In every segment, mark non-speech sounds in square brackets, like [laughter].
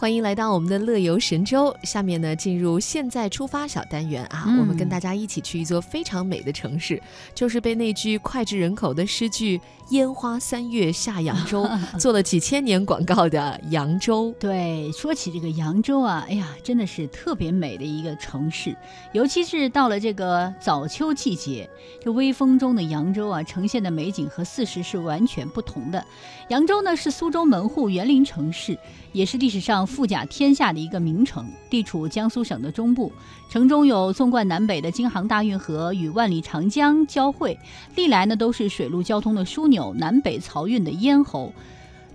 欢迎来到我们的乐游神州。下面呢，进入现在出发小单元啊，嗯我们跟大家一起去一座非常美的城市，就是被那句脍炙人口的诗句“烟花三月下扬州” [laughs] 做了几千年广告的扬州。对，说起这个扬州啊，哎呀，真的是特别美的一个城市，尤其是到了这个早秋季节，这微风中的扬州啊，呈现的美景和四时是完全不同的。扬州呢是苏州门户园林城市，也是历史上富甲天下的一个名城，地处江苏省的中部，城中有纵贯南北的京杭大运河与万里长江交汇，历来呢都是水陆交通的枢纽，南北漕运的咽喉。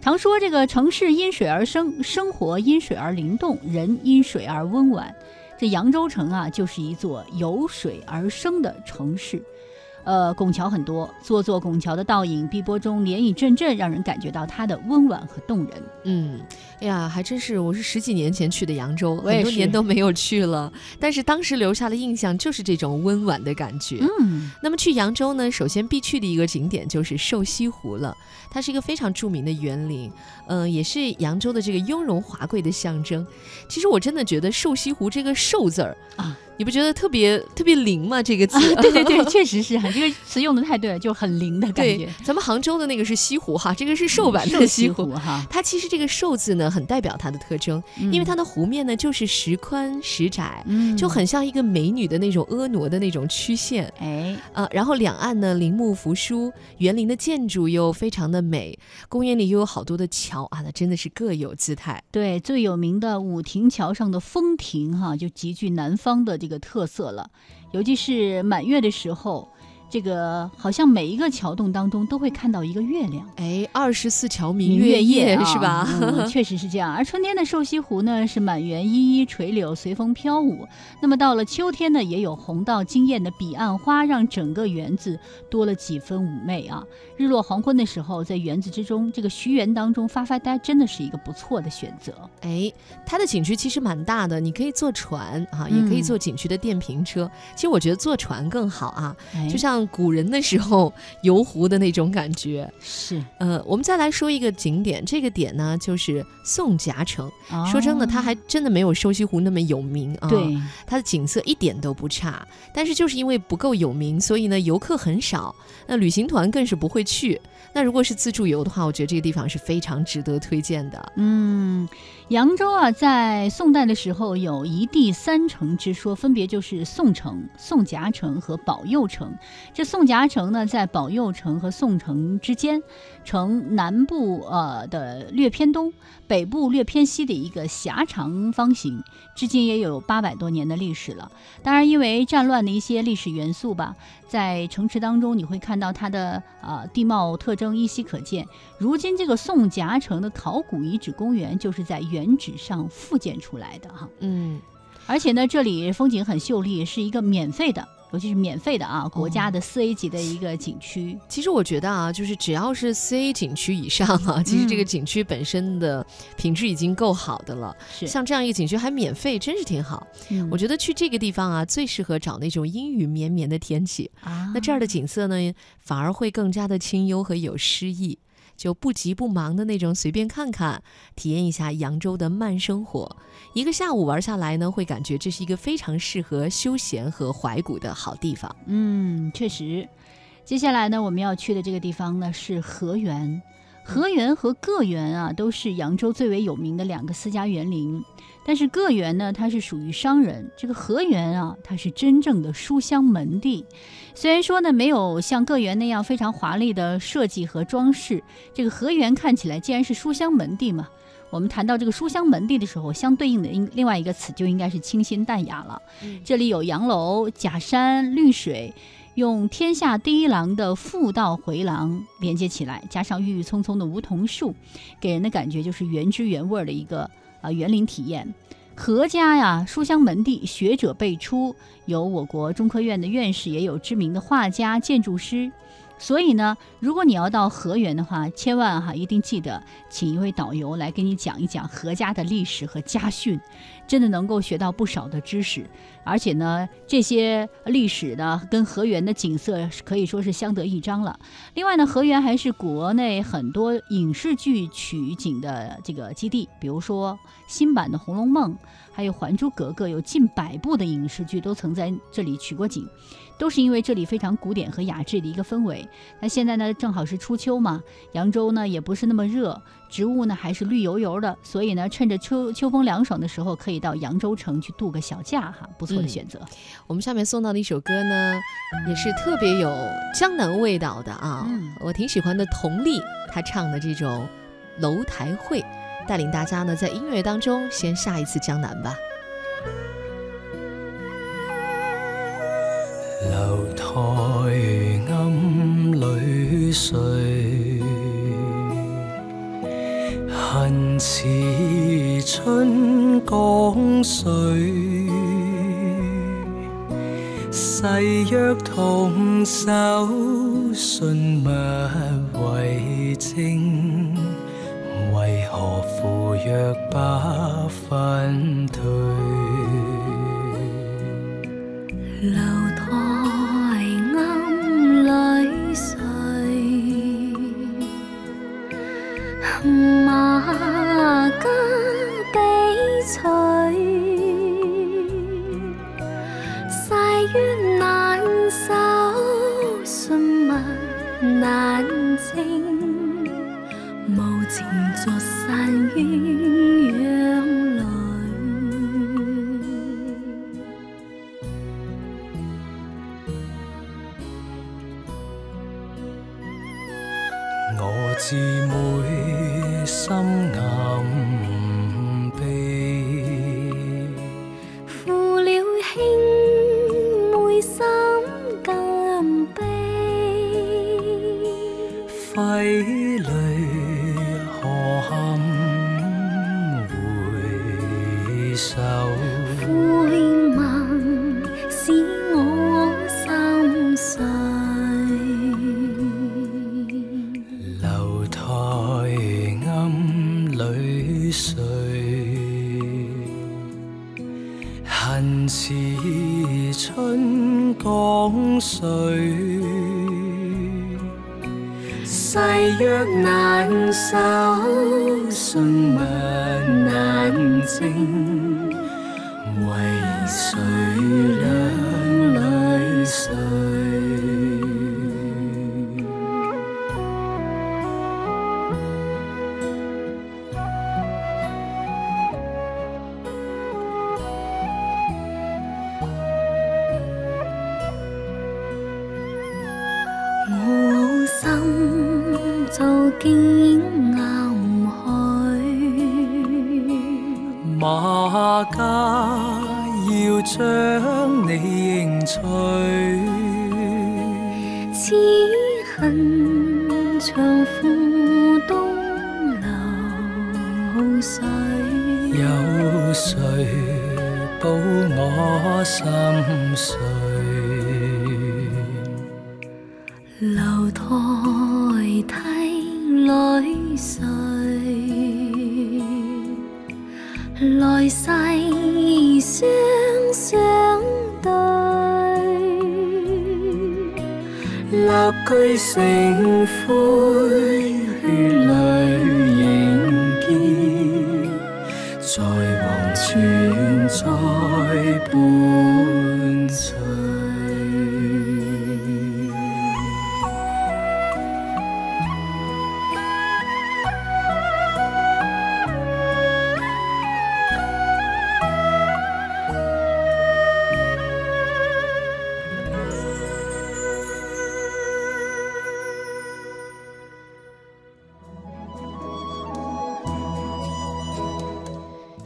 常说这个城市因水而生，生活因水而灵动，人因水而温婉。这扬州城啊，就是一座由水而生的城市。呃，拱桥很多，座座拱桥的倒影，碧波中涟漪阵阵，让人感觉到它的温婉和动人。嗯，哎呀，还真是，我是十几年前去的扬州，很多年都没有去了，但是当时留下的印象就是这种温婉的感觉。嗯，那么去扬州呢，首先必去的一个景点就是瘦西湖了。它是一个非常著名的园林，嗯、也是扬州的这个雍容华贵的象征。其实我真的觉得瘦西湖这个“瘦”字儿啊，你不觉得特别特别灵吗？这个字，对对对，[laughs] 确实是哈，这个词用的太对了，就很灵的感觉。咱们杭州的那个是西湖哈，这个是瘦版的西湖。湖哈，它其实这个“瘦”字呢，很代表它的特征，因为它的湖面呢就是时宽时窄，嗯就很像一个美女的那种婀娜的那种曲线。哎，呃，然后两岸呢林木扶疏，园林的建筑又非常的美，公园里又有好多的桥啊，那真的是各有姿态。对，最有名的武亭桥上的风亭哈，就极具南方的这个特色了。尤其是满月的时候，这个好像每一个桥洞当中都会看到一个月亮。哎，二十四桥明明月月夜是吧？[laughs] 确实是这样。而春天的瘦西湖呢，是满园依依垂柳，随风飘舞。那么到了秋天呢，也有红到惊艳的彼岸花，让整个园子多了几分妩媚啊。日落黄昏的时候，在园子之中，这个徐园当中发发呆，真的是一个不错的选择。哎，它的景区其实蛮大的，你可以坐船啊，也可以嗯坐景区的电瓶车。其实我觉得坐船更好啊，哎就像古人的时候游湖的那种感觉。是呃，我们再来说一个景点，这个点呢就是宋夹城。说真的，它哦还真的没有瘦西湖那么有名啊。对。它的景色一点都不差，但是就是因为不够有名，所以呢游客很少，那旅行团更是不会去。那如果是自助游的话，我觉得这个地方是非常值得推荐的。嗯，扬州啊，在宋代的时候有一地三城之说，分别就是宋城、宋夹城和保佑城。这宋夹城呢，在保佑城和宋城之间，城南部呃的略偏东，北部略偏西的一个狭长方形，至今也有八百多年的历史了。当然，因为战乱的一些历史元素吧，在城池当中你会看到它的呃地貌特征依稀可见。如今这个宋夹城的考古遗址公园就是在原址上复建出来的哈，嗯，而且呢，这里风景很秀丽，是一个免费的，尤其是免费的啊，国家的四 A 级的一个景区。其实我觉得啊，就是只要是四 A 景区以上啊，其实这个嗯景区本身的品质已经够好的了。是，像这样一个景区还免费，真是挺好。嗯我觉得去这个地方啊，最适合找那种阴雨绵绵的天气。啊，那这儿的景色呢，反而会更加的清幽和有诗意，就不急不忙的那种，随便看看，体验一下扬州的慢生活。一个下午玩下来呢，会感觉这是一个非常适合休闲和怀古的好地方。嗯，确实。接下来呢，我们要去的这个地方呢是河源。河源和个园啊，都是扬州最为有名的两个私家园林。但是个园呢，它是属于商人；这个河源啊，它是真正的书香门第。虽然说呢，没有像个园那样非常华丽的设计和装饰，这个河源看起来既然是书香门第嘛，我们谈到这个书香门第的时候，相对应的应另外一个词就应该是清新淡雅了。这里有洋楼、假山、绿水，用天下第一廊的复道回廊连接起来，加上郁郁葱葱的梧桐树，给人的感觉就是原汁原味儿的一个呃园林体验。何家呀，书香门第，学者辈出，有我国中科院的院士，也有知名的画家、建筑师。所以呢，如果你要到河源的话，千万哈一定记得请一位导游来给你讲一讲何家的历史和家训，真的能够学到不少的知识。而且呢，这些历史呢跟河源的景色可以说是相得益彰了。另外呢，河源还是国内很多影视剧取景的这个基地，比如说新版的《红楼梦》，还有《还珠格格》，有近百部的影视剧都曾在这里取过景。都是因为这里非常古典和雅致的一个氛围。那现在呢，正好是初秋嘛，扬州呢也不是那么热，植物呢还是绿油油的，所以呢，趁着秋秋风凉爽的时候，可以到扬州城去度个小假哈，不错的选择。我们下面送到的一首歌呢，也是特别有江南味道的啊，我挺喜欢的。佟丽她唱的这种《楼台会》，带领大家呢在音乐当中先下一次江南吧。楼台暗里睡，恨似春江水。誓约同守，信物为证，为何赴约不分退？难清，无情作山冤。誓约难守，信见暗去，马家要将你迎娶。此恨长赴东流水，有谁补我心碎？来世双相对，立居成灰，血泪凝结，在黄泉再伴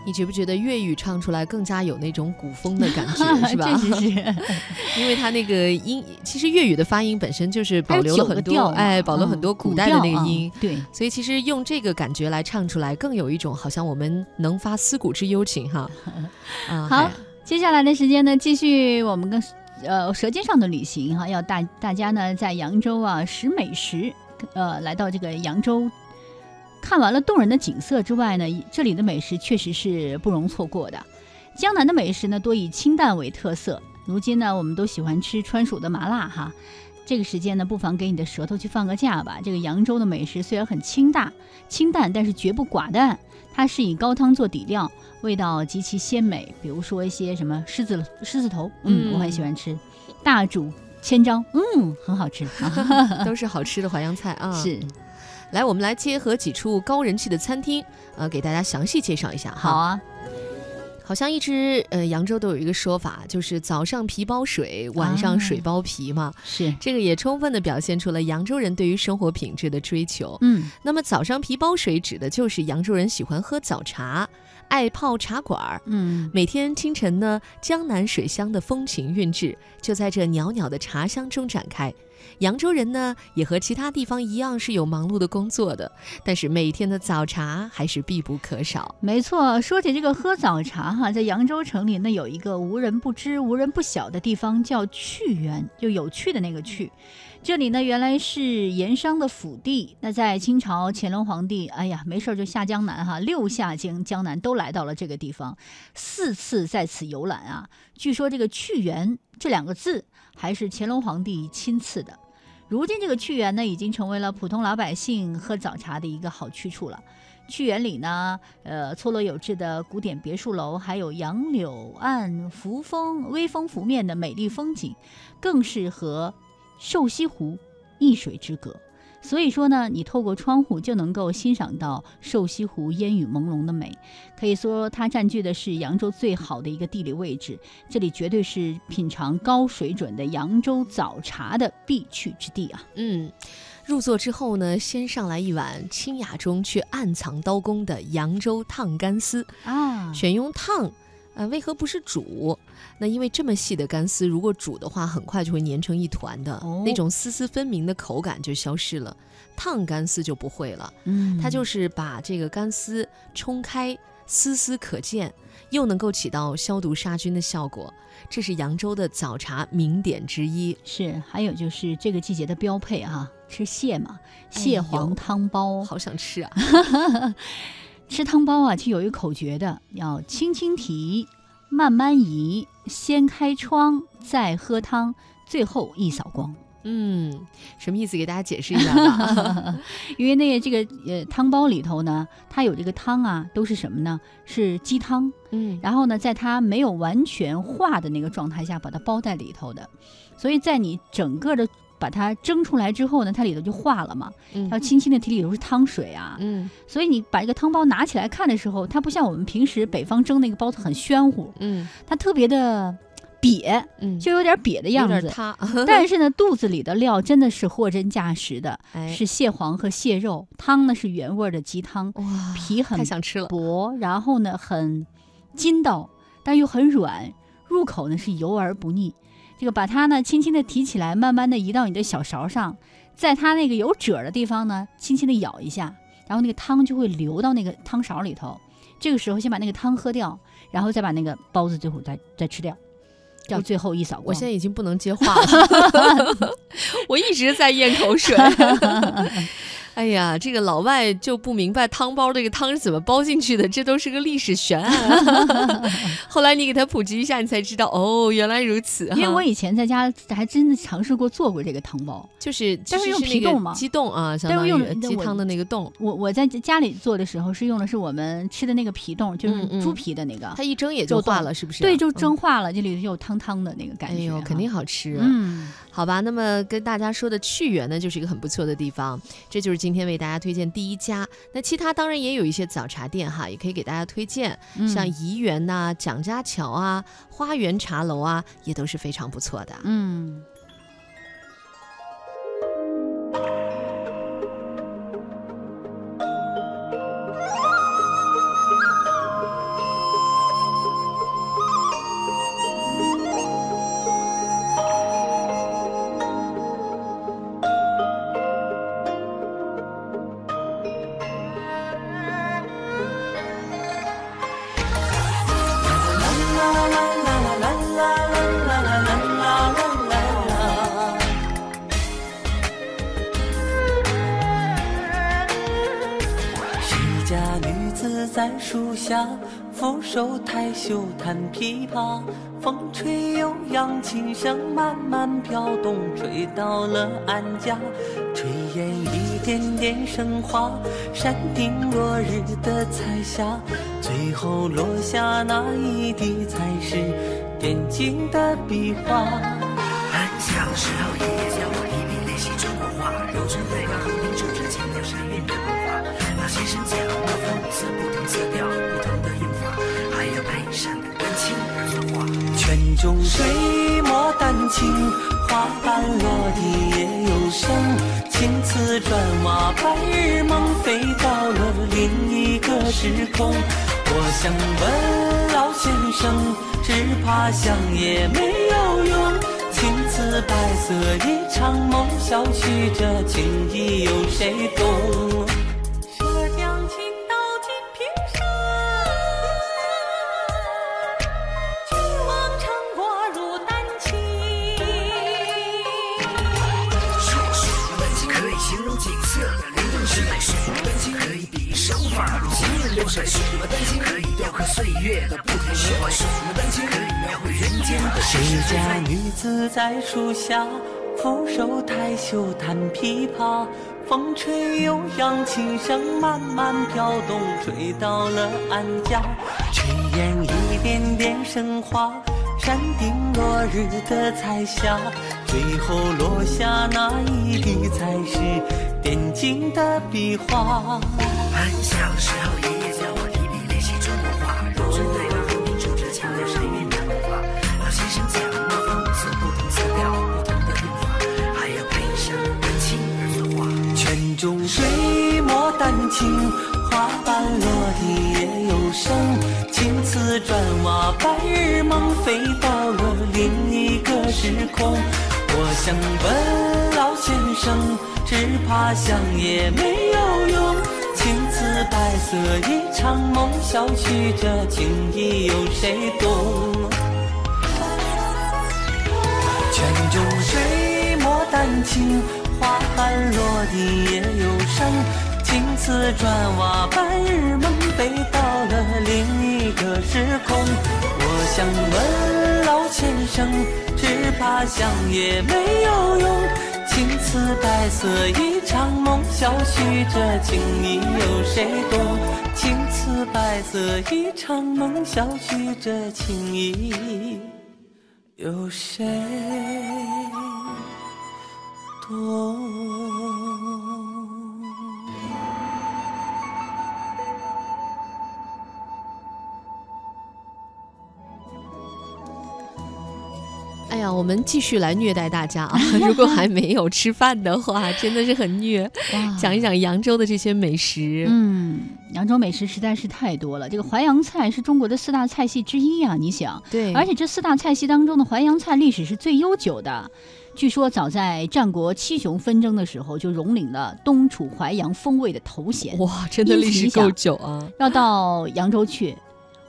你觉不觉得粤语唱出来更加有那种古风的感觉，[laughs] 是吧？是是，[laughs] 因为它那个音，其实粤语的发音本身就是保留了很多，哎，保留很多古代的那个音，对。所以其实用这个感觉来唱出来，更有一种好像我们能发思古之幽情哈。[laughs] 好，接下来的时间呢，继续我们跟。呃，《舌尖上的旅行》哈，要大大家呢在扬州啊食美食，呃，来到这个扬州，看完了动人的景色之外呢，这里的美食确实是不容错过的。江南的美食呢多以清淡为特色，如今呢我们都喜欢吃川蜀的麻辣哈，这个时间呢不妨给你的舌头去放个假吧。这个扬州的美食虽然很清淡，清淡，但是绝不寡淡，它是以高汤做底料。味道极其鲜美，比如说一些什么狮子狮子头，嗯，我很喜欢吃，大煮千张，嗯，很好吃，[laughs] 都是好吃的淮扬菜啊。是，来，我们来结合几处高人气的餐厅，呃，给大家详细介绍一下。好啊。好像一直呃，扬州都有一个说法，就是早上皮包水，晚上水包皮嘛。是这个也充分的表现出了扬州人对于生活品质的追求。嗯，那么早上皮包水指的就是扬州人喜欢喝早茶，爱泡茶馆儿。嗯，每天清晨呢，江南水乡的风情韵致就在这袅袅的茶香中展开。扬州人呢，也和其他地方一样是有忙碌的工作的，但是每天的早茶还是必不可少。没错，说起这个喝早茶哈，在扬州城里呢，有一个无人不知、无人不晓的地方，叫趣园，就有趣的那个趣。这里呢，原来是盐商的府地。那在清朝乾隆皇帝，哎呀，没事就下江南哈，六下江江南都来到了这个地方，四次在此游览啊。据说这个趣园这两个字，还是乾隆皇帝亲赐的。如今这个趣园呢，已经成为了普通老百姓喝早茶的一个好去处了。趣园里呢，呃，错落有致的古典别墅楼，还有杨柳岸扶风、微风拂面的美丽风景，更适合瘦西湖一水之隔。所以说呢，你透过窗户就能够欣赏到瘦西湖烟雨朦胧的美，可以说它占据的是扬州最好的一个地理位置。这里绝对是品尝高水准的扬州早茶的必去之地啊！嗯，入座之后呢，先上来一碗清雅中却暗藏刀工的扬州烫干丝啊，选用烫。呃，为何不是煮？那因为这么细的干丝，如果煮的话，很快就会粘成一团的，那种丝丝分明的口感就消失了。烫干丝就不会了，嗯，它就是把这个干丝冲开，丝丝可见，又能够起到消毒杀菌的效果。这是扬州的早茶名点之一。是，还有就是这个季节的标配啊，吃蟹嘛，蟹黄汤包，好想吃啊。[laughs] 吃汤包啊，就有一口诀的，要轻轻提，慢慢移，先开窗，再喝汤，最后一扫光。嗯，什么意思？给大家解释一下吧。[laughs] 因为那个这个呃汤包里头呢，它有这个汤啊，都是什么呢？是鸡汤。嗯，然后呢，在它没有完全化的那个状态下，把它包在里头的，所以在你整个的。把它蒸出来之后呢，它里头就化了嘛，要轻轻的提里头是汤水啊，嗯，所以你把这个汤包拿起来看的时候，它不像我们平时北方蒸那个包子很暄乎，嗯，它特别的瘪，嗯，就有点瘪的样子，[laughs] 但是呢，肚子里的料真的是货真价实的，是蟹黄和蟹肉，汤呢是原味的鸡汤，哇，皮很太想吃了，薄，然后呢很筋道，但又很软，入口呢是油而不腻。这个把它呢轻轻的提起来，慢慢的移到你的小勺上，在它那个有褶的地方呢，轻轻的舀一下，然后那个汤就会流到那个汤勺里头。这个时候先把那个汤喝掉，然后再把那个包子最后再再吃掉，叫最后一扫光。我现在已经不能接话了 [laughs] [laughs] 我一直在咽口水。[laughs] 哎呀，这个老外就不明白汤包这个汤是怎么包进去的，这都是个历史悬案。[laughs] [laughs] 后来你给他普及一下，你才知道哦，原来如此。因为我以前在家还真的尝试过做过这个汤包，就是但是用皮冻嘛，鸡冻啊，相当于鸡汤的那个冻。我我在家里做的时候是用的是我们吃的那个皮冻，就是猪皮的那个。它一蒸也就化了，是不是？对，就蒸化了，这里头有汤汤的那个感觉。哎呦，肯定好吃。嗯，好吧，那么跟大家说的趣园呢，就是一个很不错的地方。这就是今天为大家推荐。第一家，那其他当然也有一些早茶店哈，也可以给大家推荐，像怡园呐、蒋家桥啊、花园茶楼啊，也都是非常不错的。嗯。下，俯首抬袖弹琵琶。风吹悠扬，琴声慢慢飘动，吹到了安家。炊烟一点点升华，山顶落日的彩霞，最后落下那一滴，才是点睛的笔画。很小的时候，中水，墨丹青，花瓣落地也有声。青瓷砖瓦，白日梦飞到了另一个时空。我想问老先生，只怕想也没有用。青瓷白色一场梦，小觑这情意有谁懂？月的不停循环，水墨丹青可以描绘人间的谁家。女子在树下，俯首抬袖弹琵琶？风吹悠扬，琴声慢慢飘动，吹到了安家。炊烟一点点升华，山顶落日的彩霞，最后落下那一滴，才是点睛的笔画。很小时候，白日梦飞到了另一个时空。我想问老先生，只怕想也没有用。青瓷白色一场梦，小觑这情意有谁懂？泉中水，墨丹青，花瓣落地也有声。青瓷砖瓦，白日梦飞到了另一个时空。想问老先生，只怕想也没有用。青瓷白色一场梦，小觑这情意有谁懂？青瓷白色一场梦，小觑这情意。有谁懂？哎呀，我们继续来虐待大家啊！[laughs] 如果还没有吃饭的话，[laughs] 真的是很虐。讲一讲扬州的这些美食。嗯，扬州美食实在是太多了。这个淮扬菜是中国的四大菜系之一啊，你想，对，而且这四大菜系当中的淮扬菜历史是最悠久的。据说早在战国七雄纷争的时候，就荣领了东楚淮扬风味的头衔。哇，真的历史够久啊！要到扬州去，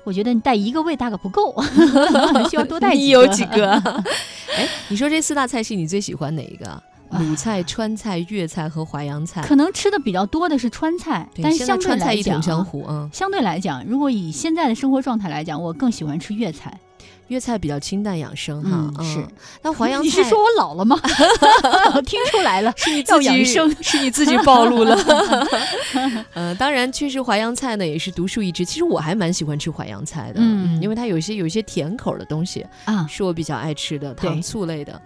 我觉得你带一个胃大概不够，[laughs] 需要多带几个你有几个？[laughs] 哎，你说这四大菜系你最喜欢哪一个？鲁菜、川菜、粤菜和淮扬菜。可能吃的比较多的是川菜，但是相对来讲、一统江啊，湖啊，相对来讲，如果以现在的生活状态来讲，我更喜欢吃粤菜。粤菜比较清淡养生哈。嗯是。那淮扬菜你是说我老了吗？我 [laughs] [laughs] 听出来了，是你 [laughs] 自己养生是你自己暴露了。呃，当然，确实淮扬菜呢也是独树一帜。其实我还蛮喜欢吃淮扬菜的，嗯因为它有一些有一些甜口的东西啊，是我比较爱吃的，糖醋类的。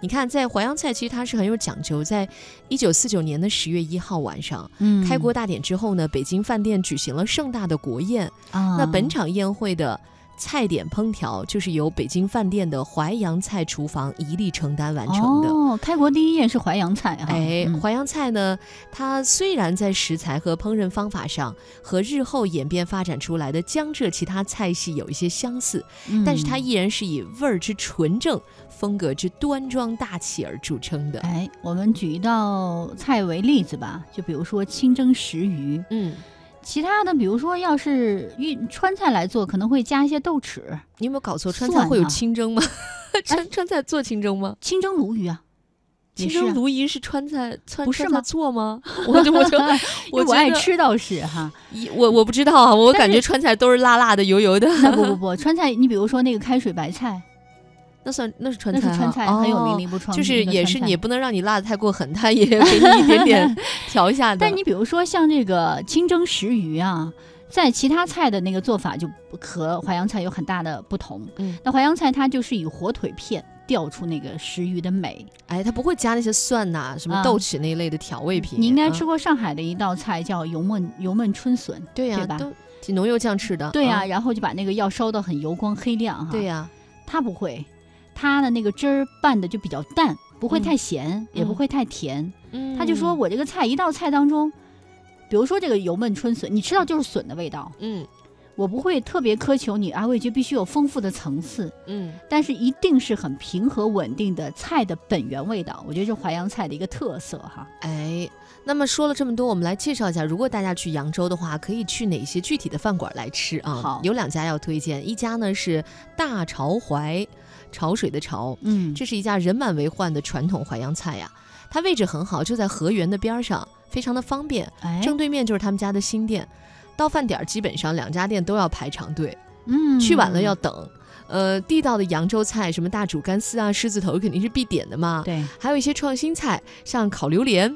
你看，在淮扬菜其实它是很有讲究，在一九四九年的十月一号晚上。嗯开国大典之后呢，北京饭店举行了盛大的国宴。啊，那本场宴会的菜点烹调就是由北京饭店的淮扬菜厨房一力承担完成的。哦，开国第一宴是淮扬菜哈。哎，嗯淮扬菜呢，它虽然在食材和烹饪方法上和日后演变发展出来的江浙其他菜系有一些相似，但是它嗯依然是以味儿之纯正、风格之端庄大气而著称的。哎，我们举一道菜为例子吧，就比如说清蒸石鱼，嗯，其他的比如说要是运川菜来做，可能会加一些豆豉，你有没有搞错？川菜会有清蒸吗？[laughs] 川川菜做清蒸吗？清蒸鲈鱼啊，清蒸鲈鱼是川菜川不是吗做吗？[laughs] 我就我就我我爱吃倒是哈。[laughs] 一我我不知道啊，我感觉川菜都是辣辣的、油油的。那不不不，川菜，你比如说那个开水白菜，那算那是川那菜那，是川菜，很有名的哦一部川，就是也是你也不能让你辣的太过狠，它也 [laughs] 给你一点点调一下的。但你比如说像这个清蒸石鱼啊，在其他菜的那个做法就和淮扬菜有很大的不同。嗯，那淮扬菜它就是以火腿片调出那个石鱼的美。哎，它不会加那些蒜呐、什么啊豆豉那一类的调味品。你应该嗯吃过上海的一道菜叫油焖油焖春笋，对呀、对吧都挺浓油酱吃的。对呀、啊然后就把那个要烧到很油光黑亮哈。对呀、它不会，它的那个汁儿拌的就比较淡，不会嗯。太咸，也不嗯会太甜。嗯，他就说我这个菜一道菜当中，比如说这个油焖春笋，你吃到就是笋的味道，嗯我不会特别苛求你啊，味觉必须有丰富的层次，嗯，但是一定是很平和稳定的菜的本源味道，我觉得是淮扬菜的一个特色哈。哎。那么说了这么多，我们来介绍一下，如果大家去扬州的话，可以去哪些具体的饭馆来吃啊？好有两家要推荐，一家呢是大潮淮，潮水的潮，嗯这是一家人满为患的传统淮扬菜呀。它位置很好，就在河源的边儿上，非常的方便。哎，正对面就是他们家的新店，到饭点儿基本上两家店都要排长队，嗯去晚了要等。呃，地道的扬州菜，什么大煮干丝啊、狮子头肯定是必点的嘛。对还有一些创新菜，像烤榴莲、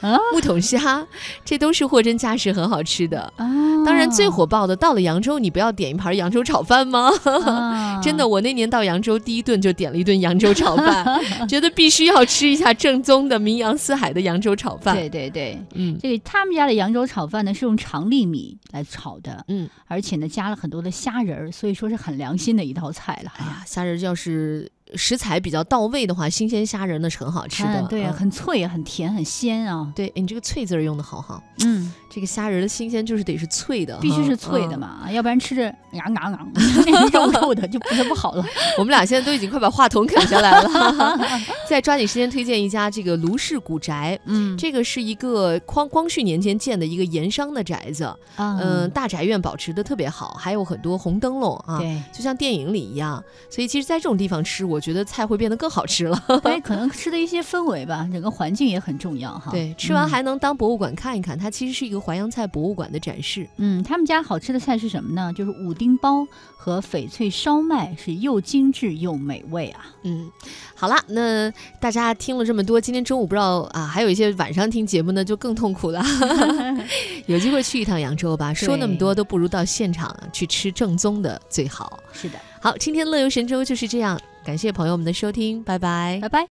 啊 [laughs] 木桶虾，这都是货真价实很好吃的。啊，当然，最火爆的，到了扬州，你不要点一盘扬州炒饭吗？啊 [laughs] 真的，我那年到扬州，第一顿就点了一顿扬州炒饭，[laughs] 觉得必须要吃一下正宗的名扬四海的扬州炒饭。对对对。嗯这个他们家的扬州炒饭呢，是用长粒米来炒的，嗯，而且呢加了很多的虾仁儿，所以说是很良心的一道菜了。哎呀，虾仁要是食材比较到位的话，新鲜虾仁呢是很好吃的。嗯对很脆，很甜，很鲜啊。对，哎你这个“脆”字儿用的好哈。嗯，这个虾仁的新鲜就是得是脆的，必须是脆的嗯。嘛，要不然吃着呀呀呀，那肉肉的就不是不好了。[laughs] 我们俩现在都已经快把话筒啃下来了，[laughs] 再抓紧时间推荐一家这个卢氏古宅。嗯，这个是一个光光绪年间建的一个盐商的宅子，嗯、嗯，大宅院保持的特别好，还有很多红灯笼啊，对，就像电影里一样。所以其实，在这种地方吃，我觉得菜会变得更好吃了。对，[laughs] 可能吃的一些氛围吧，整个环境也很重要哈。对，吃完嗯还能当博物馆看一看，它其实是一个淮扬菜博物馆的展示。嗯，他们家好吃的菜是什么呢？就是五丁包和翡翠烧麦，是又精致又美味啊。嗯，好啦，那大家听了这么多，今天中午不知道啊，还有一些晚上听节目呢，就更痛苦了。[laughs] 有机会去一趟扬州吧，说那么多都不如到现场去吃正宗的最好。是的，好，今天乐游神州就是这样，感谢朋友们的收听，拜拜。拜拜。